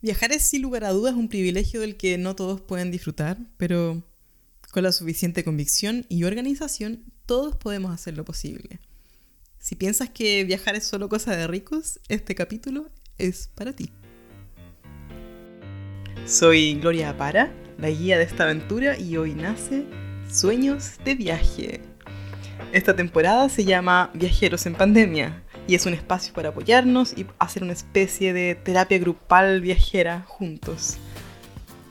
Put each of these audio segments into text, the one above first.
Viajar es sin lugar a dudas un privilegio del que no todos pueden disfrutar, pero con la suficiente convicción y organización todos podemos hacer lo posible. Si piensas que viajar es solo cosa de ricos, este capítulo es para ti. Soy Gloria Apara, la guía de esta aventura, y hoy nace Sueños de Viaje. Esta temporada se llama Viajeros en Pandemia y es un espacio para apoyarnos y hacer una especie de terapia grupal viajera juntos.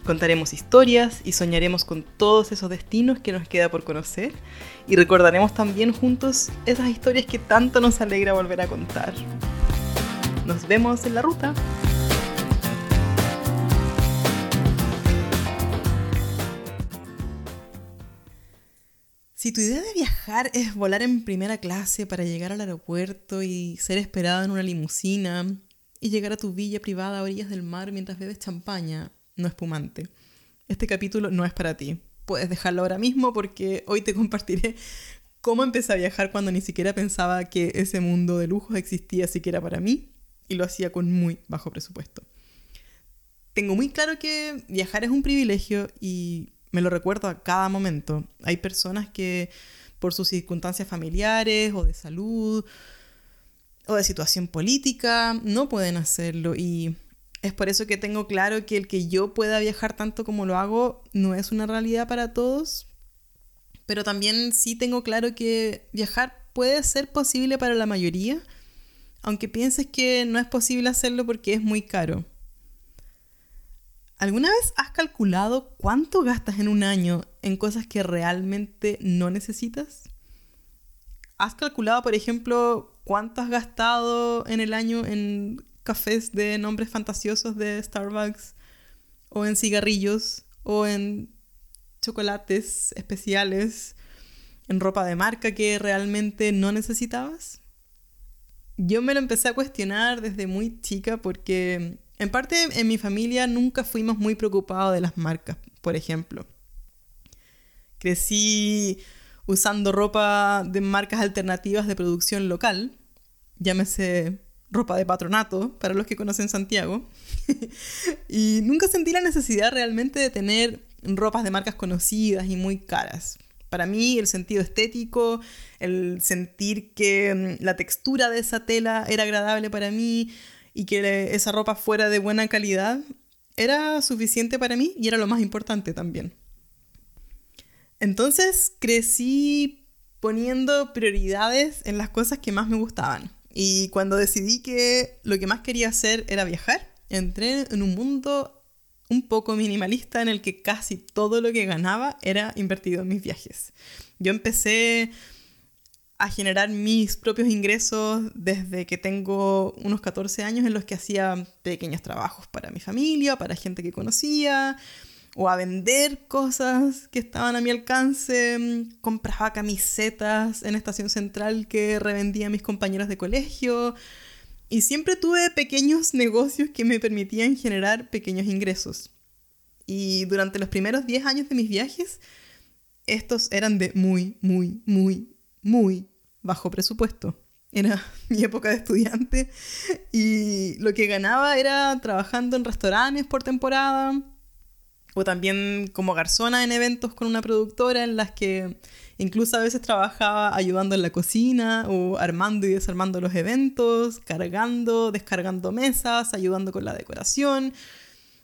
Contaremos historias y soñaremos con todos esos destinos que nos queda por conocer y recordaremos también juntos esas historias que tanto nos alegra volver a contar. Nos vemos en la ruta. Si tu idea de viajar es volar en primera clase para llegar al aeropuerto y ser esperado en una limusina y llegar a tu villa privada a orillas del mar mientras bebes champaña, no espumante, este capítulo no es para ti. Puedes dejarlo ahora mismo porque hoy te compartiré cómo empecé a viajar cuando ni siquiera pensaba que ese mundo de lujos existía siquiera para mí y lo hacía con muy bajo presupuesto. Tengo muy claro que viajar es un privilegio y me lo recuerdo a cada momento. Hay personas que por sus circunstancias familiares o de salud o de situación política no pueden hacerlo y es por eso que tengo claro que el que yo pueda viajar tanto como lo hago no es una realidad para todos, pero también sí tengo claro que viajar puede ser posible para la mayoría, aunque pienses que no es posible hacerlo porque es muy caro. ¿Alguna vez has calculado cuánto gastas en un año en cosas que realmente no necesitas? ¿Has calculado, por ejemplo, cuánto has gastado en el año en cafés de nombres fantasiosos de Starbucks? ¿O en cigarrillos? ¿O en chocolates especiales? ¿En ropa de marca que realmente no necesitabas? Yo me lo empecé a cuestionar desde muy chica porque en parte, en mi familia nunca fuimos muy preocupados de las marcas, por ejemplo. Crecí usando ropa de marcas alternativas de producción local, llámese ropa de patronato, para los que conocen Santiago, y nunca sentí la necesidad realmente de tener ropas de marcas conocidas y muy caras. Para mí el sentido estético, el sentir que mm, la textura de esa tela era agradable para mí, y que esa ropa fuera de buena calidad era suficiente para mí y era lo más importante también. Entonces crecí poniendo prioridades en las cosas que más me gustaban. Y cuando decidí que lo que más quería hacer era viajar, entré en un mundo un poco minimalista en el que casi todo lo que ganaba era invertido en mis viajes. Yo empecé a generar mis propios ingresos desde que tengo unos 14 años en los que hacía pequeños trabajos para mi familia, para gente que conocía, o a vender cosas que estaban a mi alcance, compraba camisetas en Estación Central que revendía a mis compañeras de colegio, y siempre tuve pequeños negocios que me permitían generar pequeños ingresos. Y durante los primeros 10 años de mis viajes, estos eran de muy, muy, muy, muy bajo presupuesto. Era mi época de estudiante y lo que ganaba era trabajando en restaurantes por temporada o también como garzona en eventos con una productora en las que incluso a veces trabajaba ayudando en la cocina o armando y desarmando los eventos, cargando, descargando mesas, ayudando con la decoración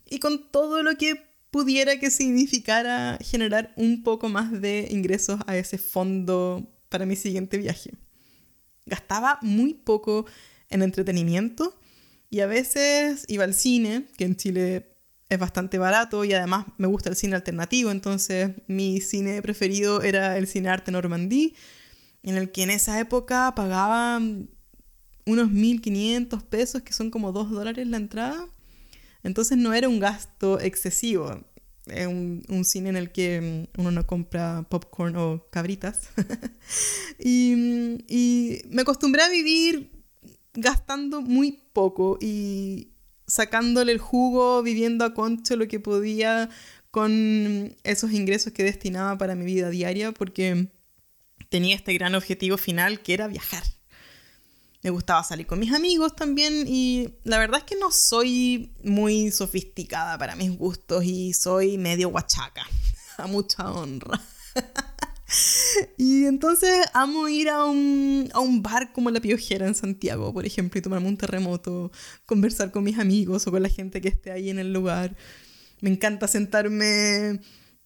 y con todo lo que pudiera que significara generar un poco más de ingresos a ese fondo para mi siguiente viaje. Gastaba muy poco en entretenimiento y a veces iba al cine, que en Chile es bastante barato y además me gusta el cine alternativo, entonces mi cine preferido era el Cine Arte Normandí, en el que en esa época pagaba unos 1.500 pesos, que son como 2 dólares la entrada. Entonces no era un gasto excesivo es un, un, cine en el que mm, uno no compra popcorn o cabritas. y, mm, y, me acostumbré a vivir gastando muy poco y sacándole el jugo, viviendo a concho lo que podía con esos ingresos que destinaba para mi vida diaria, porque tenía este gran objetivo final que era viajar. Me gustaba salir con mis amigos también y la verdad es que no soy muy sofisticada para mis gustos y soy medio guachaca, a mucha honra. y entonces amo ir a un, a un bar como La Piojera en Santiago, por ejemplo, y tomarme un terremoto, conversar con mis amigos o con la gente que esté ahí en el lugar. Me encanta sentarme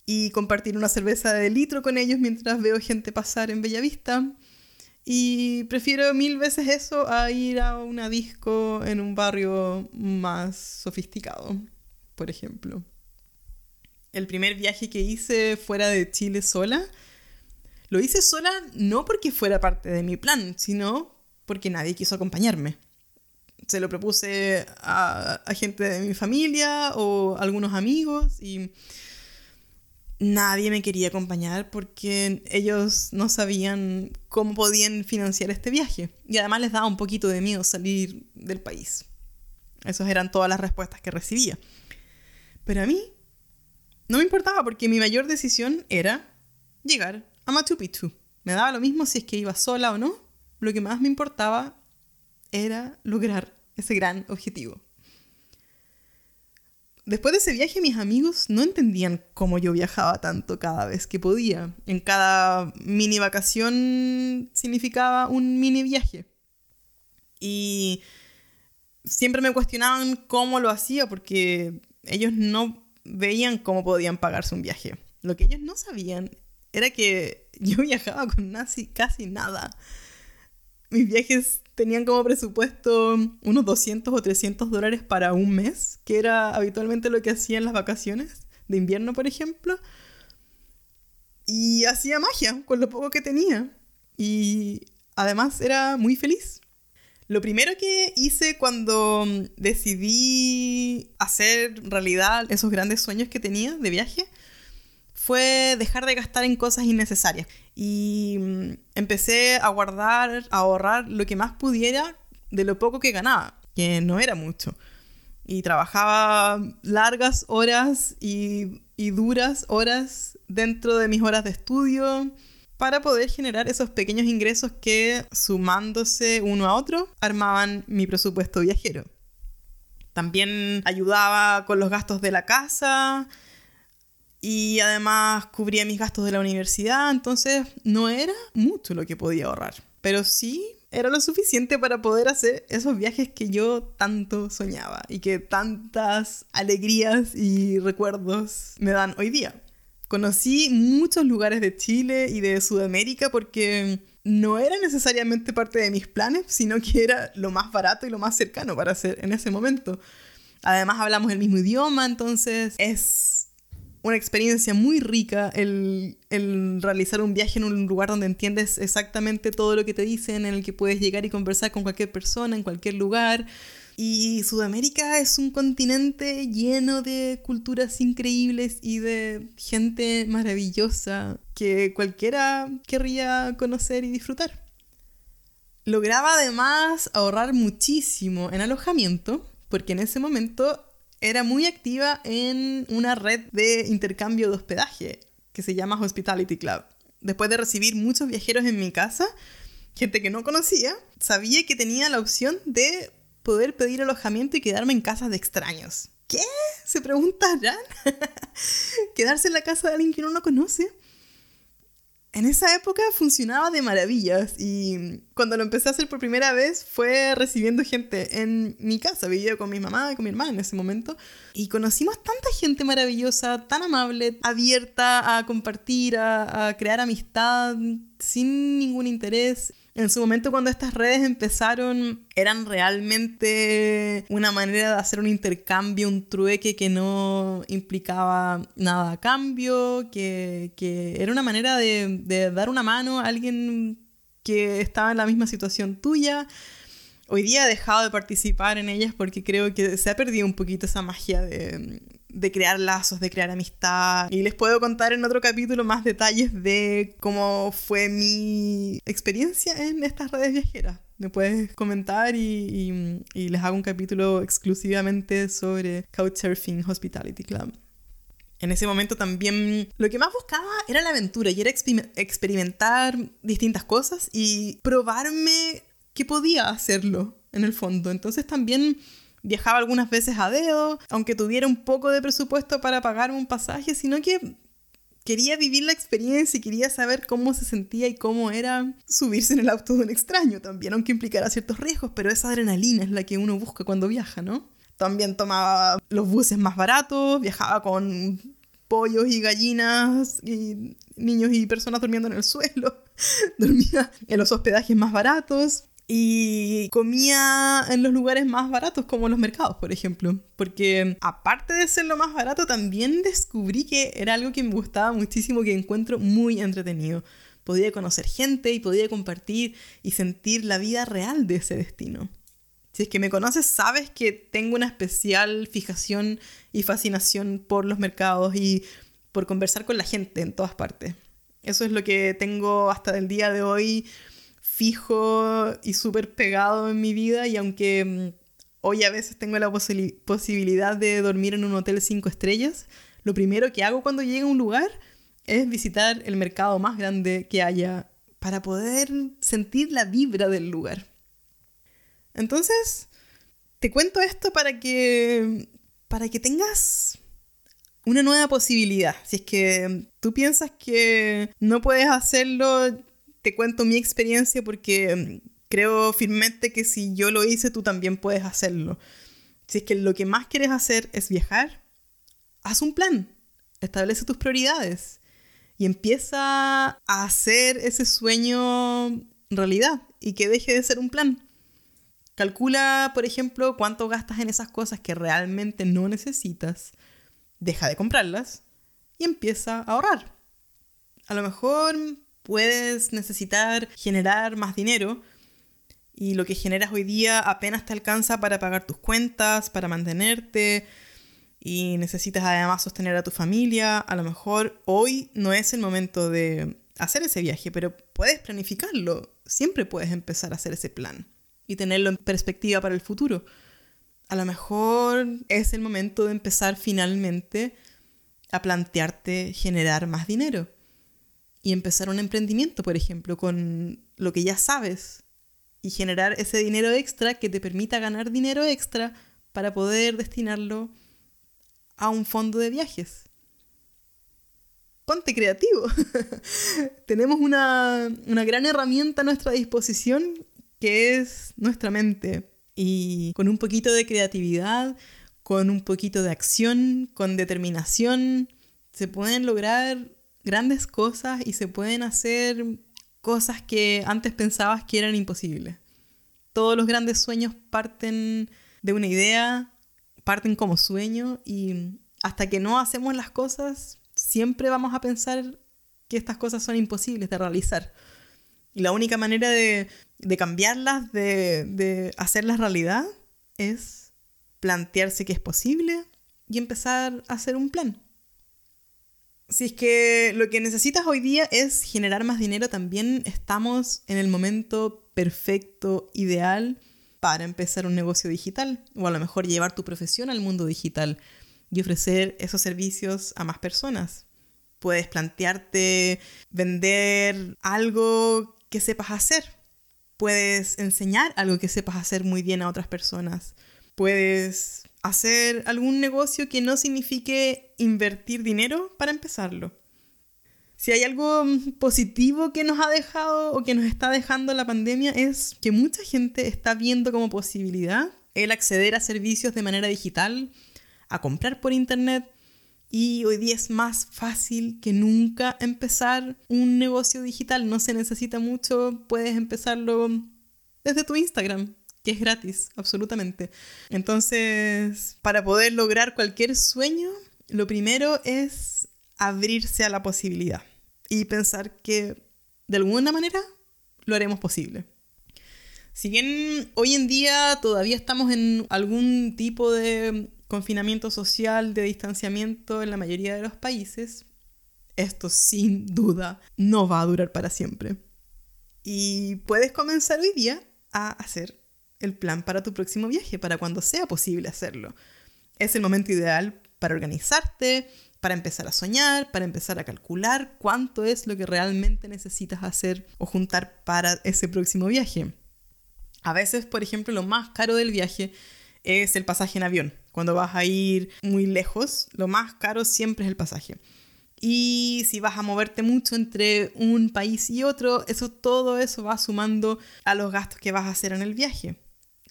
y compartir una cerveza de litro con ellos mientras veo gente pasar en Bellavista. Y prefiero mil veces eso a ir a una disco en un barrio más sofisticado, por ejemplo. El primer viaje que hice fuera de Chile sola, lo hice sola no porque fuera parte de mi plan, sino porque nadie quiso acompañarme. Se lo propuse a, a gente de mi familia o algunos amigos y nadie me quería acompañar porque ellos no sabían cómo podían financiar este viaje. Y además les daba un poquito de miedo salir del país. Esas eran todas las respuestas que recibía. Pero a mí no me importaba porque mi mayor decisión era llegar a Machu Picchu. Me daba lo mismo si es que iba sola o no. Lo que más me importaba era lograr ese gran objetivo. Después de ese viaje mis amigos no entendían cómo yo viajaba tanto cada vez que podía. En cada mini vacación significaba un mini viaje. Y siempre me cuestionaban cómo lo hacía porque ellos no veían cómo podían pagarse un viaje. Lo que ellos no sabían era que yo viajaba con casi nada. Mis viajes tenían como presupuesto unos 200 o 300 dólares para un mes, que era habitualmente lo que hacía en las vacaciones de invierno, por ejemplo. Y hacía magia con lo poco que tenía. Y además era muy feliz. Lo primero que hice cuando decidí hacer realidad esos grandes sueños que tenía de viaje fue dejar de gastar en cosas innecesarias. Y mm, empecé a guardar, a ahorrar lo que más pudiera de lo poco que ganaba, que no era mucho. Y trabajaba largas horas y, y duras horas dentro de mis horas de estudio para poder generar esos pequeños ingresos que, sumándose uno a otro, armaban mi presupuesto viajero. También ayudaba con los gastos de la casa, y además cubría mis gastos de la universidad, entonces no era mucho lo que podía ahorrar, pero sí era lo suficiente para poder hacer esos viajes que yo tanto soñaba y que tantas alegrías y recuerdos me dan hoy día. Conocí muchos lugares de Chile y de Sudamérica porque no era necesariamente parte de mis planes, sino que era lo más barato y lo más cercano para hacer en ese momento. Además hablamos el mismo idioma, entonces es una experiencia muy rica el, realizar un viaje en un lugar donde entiendes exactamente todo lo que te dicen, en el que puedes llegar y conversar con cualquier persona en cualquier lugar. Y Sudamérica es un continente lleno de culturas increíbles y de gente maravillosa que cualquiera querría conocer y disfrutar. Lograba además ahorrar muchísimo en alojamiento, porque en ese momento era muy activa en una red de intercambio de hospedaje que se llama Hospitality Club. Después de recibir muchos viajeros en mi casa, gente que no conocía, sabía que tenía la opción de poder pedir alojamiento y quedarme en casas de extraños. ¿Qué? Se preguntarán. ¿Quedarse en la casa de alguien que uno no conoce? En esa época funcionaba de maravillas y cuando lo empecé a hacer por primera vez fue recibiendo gente en mi casa, vivía con mi mamá y con mi hermana en ese momento y conocimos tanta gente maravillosa, tan amable, abierta a compartir, a, a crear amistad sin ningún interés en su momento cuando estas redes empezaron eran realmente una manera de hacer un intercambio, un trueque que no implicaba nada a cambio, que, era una manera de, de dar una mano a alguien que estaba en la misma situación tuya. Hoy día he dejado de participar en ellas porque creo que se ha perdido un poquito esa magia de, de crear lazos, de crear amistad. Y les puedo contar en otro capítulo más detalles de cómo fue mi experiencia en estas redes viajeras. Me puedes comentar y, les hago un capítulo exclusivamente sobre Couchsurfing Hospitality Club. En ese momento también lo que más buscaba era la aventura y era experimentar distintas cosas y probarme que podía hacerlo en el fondo. Entonces también viajaba algunas veces a dedo, aunque tuviera un poco de presupuesto para pagar un pasaje, sino que quería vivir la experiencia y quería saber cómo se sentía y cómo era subirse en el auto de un extraño también, aunque implicara ciertos riesgos, pero esa adrenalina es la que uno busca cuando viaja, ¿no? También tomaba los buses más baratos, viajaba con pollos y gallinas y niños y personas durmiendo en el suelo, dormía en los hospedajes más baratos y comía en los lugares más baratos como los mercados, por ejemplo. Porque aparte de ser lo más barato, también descubrí que era algo que me gustaba muchísimo, que encuentro muy entretenido. Podía conocer gente y podía compartir y sentir la vida real de ese destino. Si es que me conoces, sabes que tengo una especial fijación y fascinación por los mercados y por conversar con la gente en todas partes. Eso es lo que tengo hasta el día de hoy fijo y súper pegado en mi vida y aunque mm, hoy a veces tengo la posibilidad de dormir en un hotel cinco estrellas, lo primero que hago cuando llego a un lugar es visitar el mercado más grande que haya para poder sentir la vibra del lugar. Entonces, te cuento esto para que para que tengas una nueva posibilidad. Si es que tú piensas que no puedes hacerlo, te cuento mi experiencia porque mm, creo firmemente que si yo lo hice, tú también puedes hacerlo. Si es que lo que más quieres hacer es viajar, haz un plan, establece tus prioridades y empieza a hacer ese sueño realidad y que deje de ser un plan. Calcula, por ejemplo, cuánto gastas en esas cosas que realmente no necesitas, deja de comprarlas y empieza a ahorrar. A lo mejor puedes necesitar generar más dinero y lo que generas hoy día apenas te alcanza para pagar tus cuentas, para mantenerte y necesitas además sostener a tu familia. A lo mejor hoy no es el momento de hacer ese viaje, pero puedes planificarlo. Siempre puedes empezar a hacer ese plan y tenerlo en perspectiva para el futuro. A lo mejor es el momento de empezar finalmente a plantearte generar más dinero y empezar un emprendimiento, por ejemplo, con lo que ya sabes y generar ese dinero extra que te permita ganar dinero extra para poder destinarlo a un fondo de viajes. Ponte creativo. Tenemos una, una gran herramienta a nuestra disposición que es nuestra mente. Y con un poquito de creatividad, con un poquito de acción, con determinación, se pueden lograr grandes cosas y se pueden hacer cosas que antes pensabas que eran imposibles. Todos los grandes sueños parten de una idea, parten como sueño y hasta que no hacemos las cosas, siempre vamos a pensar que estas cosas son imposibles de realizar. Y la única manera de, cambiarlas, de, de hacerlas realidad, es plantearse que es posible y empezar a hacer un plan si es que lo que necesitas hoy día es generar más dinero, también estamos en el momento perfecto, ideal para empezar un negocio digital o a lo mejor llevar tu profesión al mundo digital y ofrecer esos servicios a más personas. Puedes plantearte vender algo que sepas hacer. Puedes enseñar algo que sepas hacer muy bien a otras personas. Puedes hacer algún negocio que no signifique invertir dinero para empezarlo. Si hay algo positivo que nos ha dejado o que nos está dejando la pandemia es que mucha gente está viendo como posibilidad el acceder a servicios de manera digital, a comprar por internet y hoy día es más fácil que nunca empezar un negocio digital. No se necesita mucho, puedes empezarlo desde tu Instagram que es gratis, absolutamente. Entonces, para poder lograr cualquier sueño, lo primero es abrirse a la posibilidad y pensar que de alguna manera lo haremos posible. Si bien hoy en día todavía estamos en algún tipo de confinamiento social, de distanciamiento en la mayoría de los países, esto sin duda no va a durar para siempre. Y puedes comenzar hoy día a hacer el plan para tu próximo viaje, para cuando sea posible hacerlo. Es el momento ideal para organizarte, para empezar a soñar, para empezar a calcular cuánto es lo que realmente necesitas hacer o juntar para ese próximo viaje. A veces, por ejemplo, lo más caro del viaje es el pasaje en avión. Cuando vas a ir muy lejos, lo más caro siempre es el pasaje. Y si vas a moverte mucho entre un país y otro, eso todo eso va sumando a los gastos que vas a hacer en el viaje.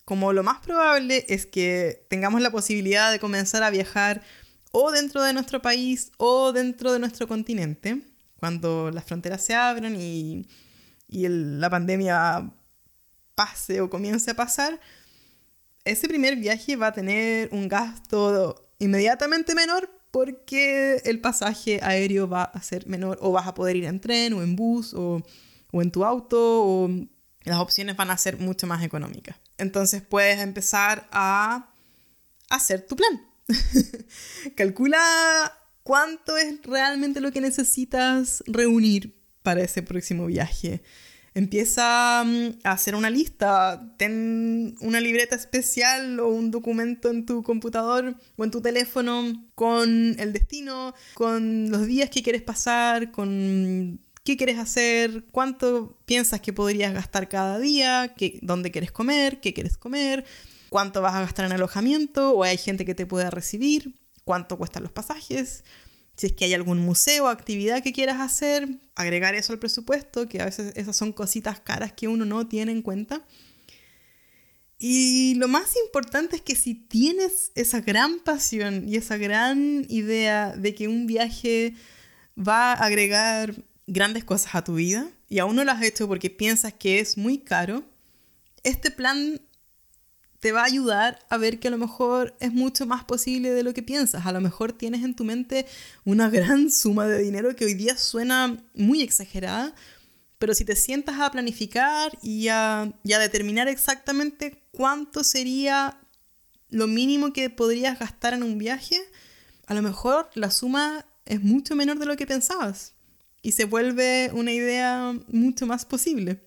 Como lo más probable es que tengamos la posibilidad de comenzar a viajar o dentro de nuestro país o dentro de nuestro continente, cuando las fronteras se abran y, la pandemia pase o comience a pasar, ese primer viaje va a tener un gasto inmediatamente menor porque el pasaje aéreo va a ser menor o vas a poder ir en tren o en bus o, o en tu auto o las opciones van a ser mucho más económicas. Entonces puedes empezar a hacer tu plan. Calcula cuánto es realmente lo que necesitas reunir para ese próximo viaje. Empieza mm, a hacer una lista, ten una libreta especial o un documento en tu computador o en tu teléfono con el destino, con los días que quieres pasar, con qué quieres hacer, cuánto piensas que podrías gastar cada día, dónde quieres comer, qué quieres comer, cuánto vas a gastar en alojamiento o hay gente que te pueda recibir, cuánto cuestan los pasajes, si es que hay algún museo o actividad que quieras hacer, agregar eso al presupuesto, que a veces esas son cositas caras que uno no tiene en cuenta. Y lo más importante es que si tienes esa gran pasión y esa gran idea de que un viaje va a agregar grandes cosas a tu vida y aún no lo has hecho porque piensas que es muy caro, este plan te va a ayudar a ver que a lo mejor es mucho más posible de lo que piensas. A lo mejor tienes en tu mente una gran suma de dinero que hoy día suena muy exagerada, pero si te sientas a planificar y a, determinar exactamente cuánto sería lo mínimo que podrías gastar en un viaje, a lo mejor la suma es mucho menor de lo que pensabas y se vuelve una idea mucho más posible.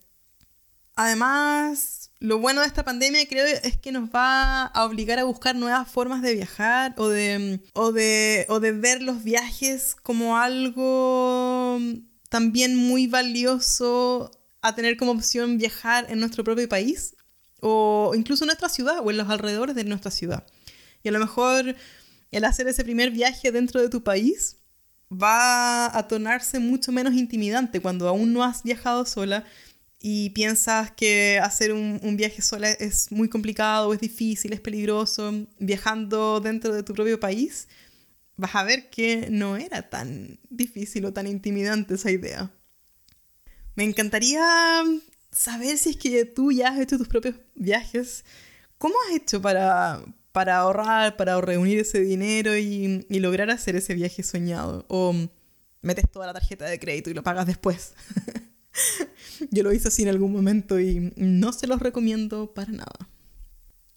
Además, lo bueno de esta pandemia creo es que nos va a obligar a buscar nuevas formas de viajar o de, o de, o de ver los viajes como algo también muy valioso a tener como opción viajar en nuestro propio país o incluso en nuestra ciudad o en los alrededores de nuestra ciudad. Y a lo mejor el hacer ese primer viaje dentro de tu país va a tornarse mucho menos intimidante cuando aún no has viajado sola y piensas que hacer un, viaje sola es muy complicado, es difícil, es peligroso, viajando dentro de tu propio país, vas a ver que no era tan difícil o tan intimidante esa idea. Me encantaría saber si es que tú ya has hecho tus propios viajes. ¿Cómo has hecho para, para ahorrar, para reunir ese dinero y, y lograr hacer ese viaje soñado? ¿O metes toda la tarjeta de crédito y lo pagas después? Yo lo hice así en algún momento y no se los recomiendo para nada.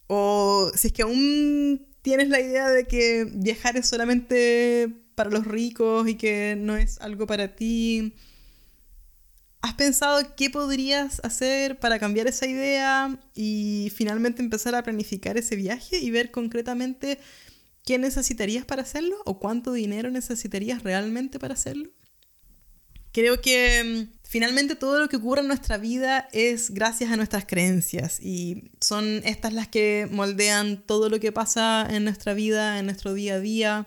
O si es que aún tienes la idea de que viajar es solamente para los ricos y que no es algo para ti, ¿has pensado qué podrías hacer para cambiar esa idea y finalmente empezar a planificar ese viaje y ver concretamente qué necesitarías para hacerlo o cuánto dinero necesitarías realmente para hacerlo? Creo que mm, finalmente todo lo que ocurre en nuestra vida es gracias a nuestras creencias y son estas las que moldean todo lo que pasa en nuestra vida, en nuestro día a día,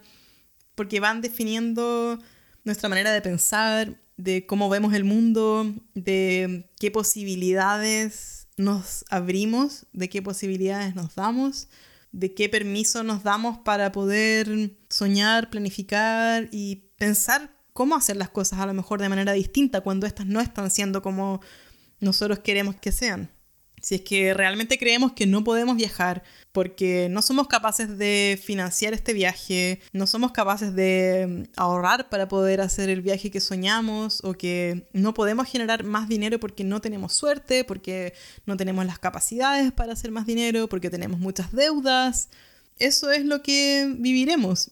porque van definiendo nuestra manera de pensar, de cómo vemos el mundo, de qué posibilidades nos abrimos, de qué posibilidades nos damos, de qué permiso nos damos para poder soñar, planificar y pensar cómo hacer las cosas a lo mejor de manera distinta cuando estas no están siendo como nosotros queremos que sean. Si es que realmente creemos que no podemos viajar porque no somos capaces de financiar este viaje, no somos capaces de mm, ahorrar para poder hacer el viaje que soñamos o que no podemos generar más dinero porque no tenemos suerte, porque no tenemos las capacidades para hacer más dinero, porque tenemos muchas deudas, eso es lo que viviremos.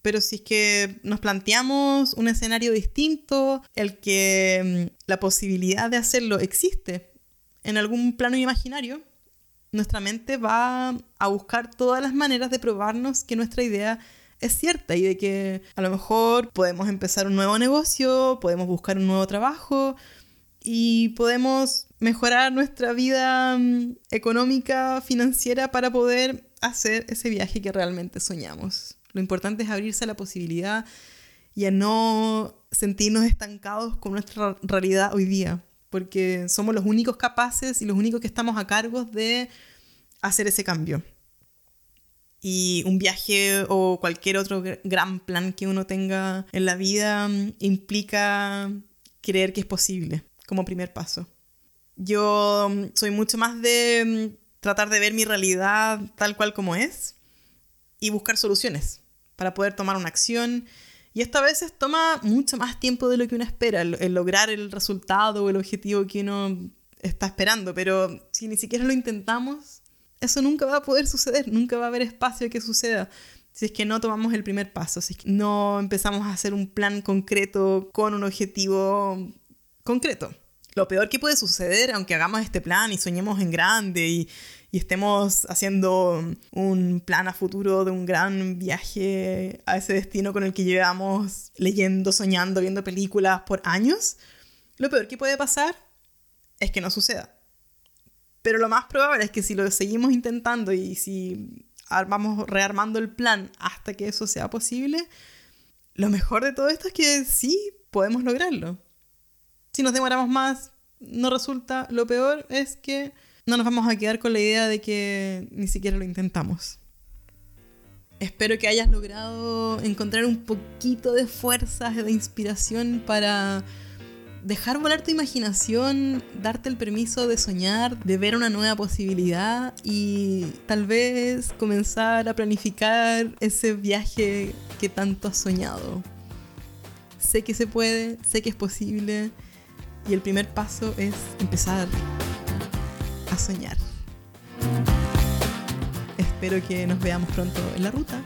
Pero si es que nos planteamos un escenario distinto, el que mm, la posibilidad de hacerlo existe en algún plano imaginario, nuestra mente va a buscar todas las maneras de probarnos que nuestra idea es cierta y de que a lo mejor podemos empezar un nuevo negocio, podemos buscar un nuevo trabajo y podemos mejorar nuestra vida mm, económica, financiera para poder hacer ese viaje que realmente soñamos. Lo importante es abrirse a la posibilidad y a no sentirnos estancados con nuestra realidad hoy día, porque somos los únicos capaces y los únicos que estamos a cargo de hacer ese cambio. Y un viaje o cualquier otro gran plan que uno tenga en la vida mm, implica creer que es posible como primer paso. Yo mm, soy mucho más de mm, tratar de ver mi realidad tal cual como es y buscar soluciones para poder tomar una acción. Y esto a veces toma mucho más tiempo de lo que uno espera, el, lograr el resultado o el objetivo que uno está esperando. Pero si ni siquiera lo intentamos, eso nunca va a poder suceder, nunca va a haber espacio que suceda. Si es que no tomamos el primer paso, si es que no empezamos a hacer un plan concreto con un objetivo concreto. Lo peor que puede suceder, aunque hagamos este plan y soñemos en grande y, y estemos haciendo un plan a futuro de un gran viaje a ese destino con el que llevamos leyendo, soñando, viendo películas por años, lo peor que puede pasar es que no suceda. Pero lo más probable es que si lo seguimos intentando y si vamos rearmando el plan hasta que eso sea posible, lo mejor de todo esto es que sí podemos lograrlo. Si nos demoramos más, no resulta. Lo peor es que no nos vamos a quedar con la idea de que ni siquiera lo intentamos. Espero que hayas logrado encontrar un poquito de fuerzas, de inspiración para dejar volar tu imaginación, darte el permiso de soñar, de ver una nueva posibilidad y tal vez comenzar a planificar ese viaje que tanto has soñado. Sé que se puede, sé que es posible y el primer paso es empezar a soñar. Espero que nos veamos pronto en la ruta.